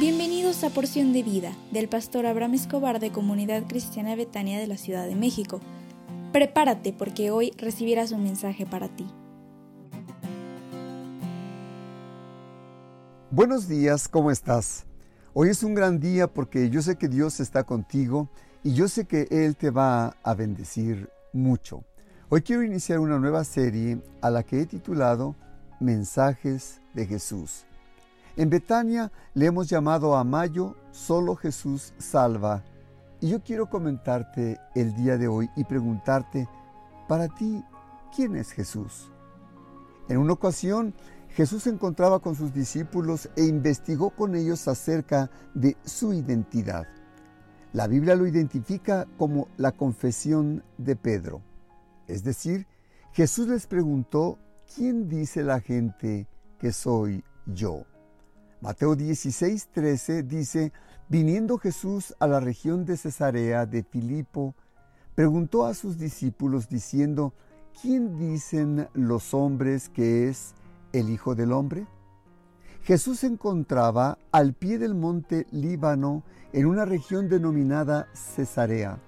Bienvenidos a Porción de Vida del pastor Abraham Escobar de Comunidad Cristiana Betania de la Ciudad de México. Prepárate porque hoy recibirás un mensaje para ti. Buenos días, ¿cómo estás? Hoy es un gran día porque yo sé que Dios está contigo y yo sé que Él te va a bendecir mucho. Hoy quiero iniciar una nueva serie a la que he titulado Mensajes de Jesús. En Betania le hemos llamado a Mayo Solo Jesús Salva. Y yo quiero comentarte el día de hoy y preguntarte, para ti, ¿quién es Jesús? En una ocasión, Jesús se encontraba con sus discípulos e investigó con ellos acerca de su identidad. La Biblia lo identifica como la confesión de Pedro. Es decir, Jesús les preguntó, ¿quién dice la gente que soy yo? Mateo 16, 13 dice, viniendo Jesús a la región de Cesarea de Filipo, preguntó a sus discípulos diciendo, ¿quién dicen los hombres que es el Hijo del Hombre? Jesús se encontraba al pie del monte Líbano en una región denominada Cesarea,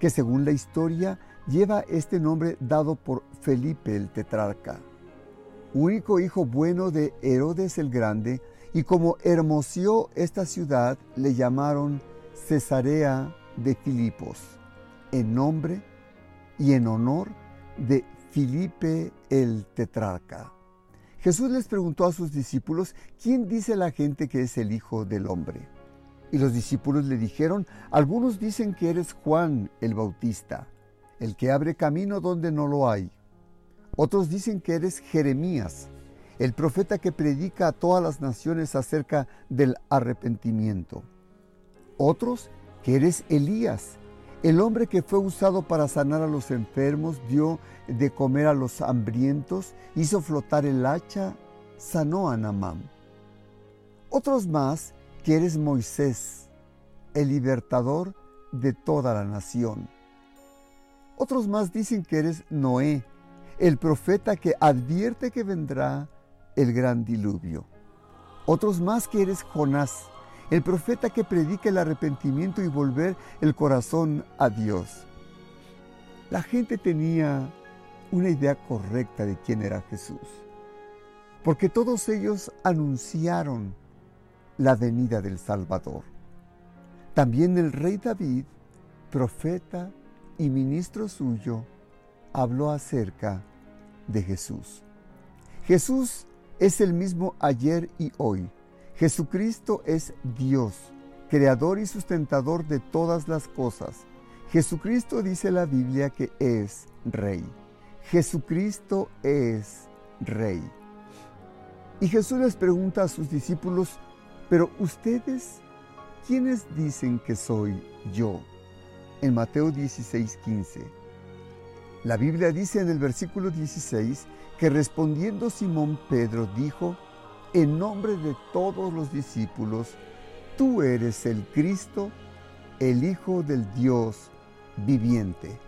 que según la historia lleva este nombre dado por Felipe el tetrarca, único hijo bueno de Herodes el Grande, y como hermoseó esta ciudad, le llamaron Cesarea de Filipos, en nombre y en honor de Filipe el tetrarca. Jesús les preguntó a sus discípulos, ¿quién dice la gente que es el Hijo del Hombre? Y los discípulos le dijeron, algunos dicen que eres Juan el Bautista, el que abre camino donde no lo hay. Otros dicen que eres Jeremías, el profeta que predica a todas las naciones acerca del arrepentimiento. Otros, que eres Elías, el hombre que fue usado para sanar a los enfermos, dio de comer a los hambrientos, hizo flotar el hacha, sanó a Namán. Otros más, que eres Moisés, el libertador de toda la nación. Otros más dicen que eres Noé, el profeta que advierte que vendrá el gran diluvio. Otros más que eres Jonás, el profeta que predica el arrepentimiento y volver el corazón a Dios. La gente tenía una idea correcta de quién era Jesús, porque todos ellos anunciaron la venida del Salvador. También el rey David, profeta y ministro suyo, habló acerca de Jesús. Jesús es el mismo ayer y hoy. Jesucristo es Dios, creador y sustentador de todas las cosas. Jesucristo dice la Biblia que es Rey. Jesucristo es Rey. Y Jesús les pregunta a sus discípulos, pero ustedes, ¿quiénes dicen que soy yo? En Mateo 16, 15. La Biblia dice en el versículo 16, que respondiendo Simón Pedro dijo, en nombre de todos los discípulos, tú eres el Cristo, el Hijo del Dios viviente.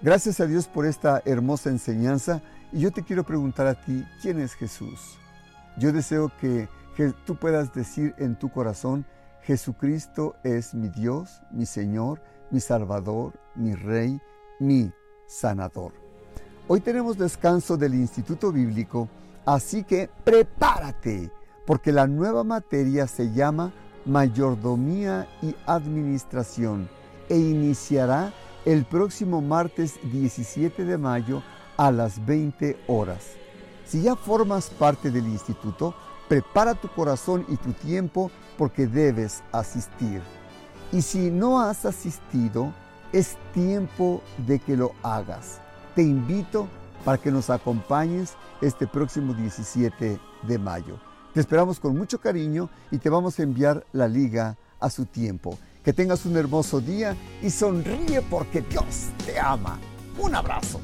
Gracias a Dios por esta hermosa enseñanza y yo te quiero preguntar a ti, ¿quién es Jesús? Yo deseo que, tú puedas decir en tu corazón, Jesucristo es mi Dios, mi Señor, mi Salvador, mi Rey, mi Sanador. Hoy tenemos descanso del Instituto Bíblico, así que prepárate, porque la nueva materia se llama Mayordomía y Administración e iniciará el próximo martes 17 de mayo a las 20 horas. Si ya formas parte del instituto, prepara tu corazón y tu tiempo porque debes asistir. Y si no has asistido, es tiempo de que lo hagas te invito para que nos acompañes este próximo 17 de mayo. Te esperamos con mucho cariño y te vamos a enviar la liga a su tiempo. Que tengas un hermoso día y sonríe porque Dios te ama. Un abrazo.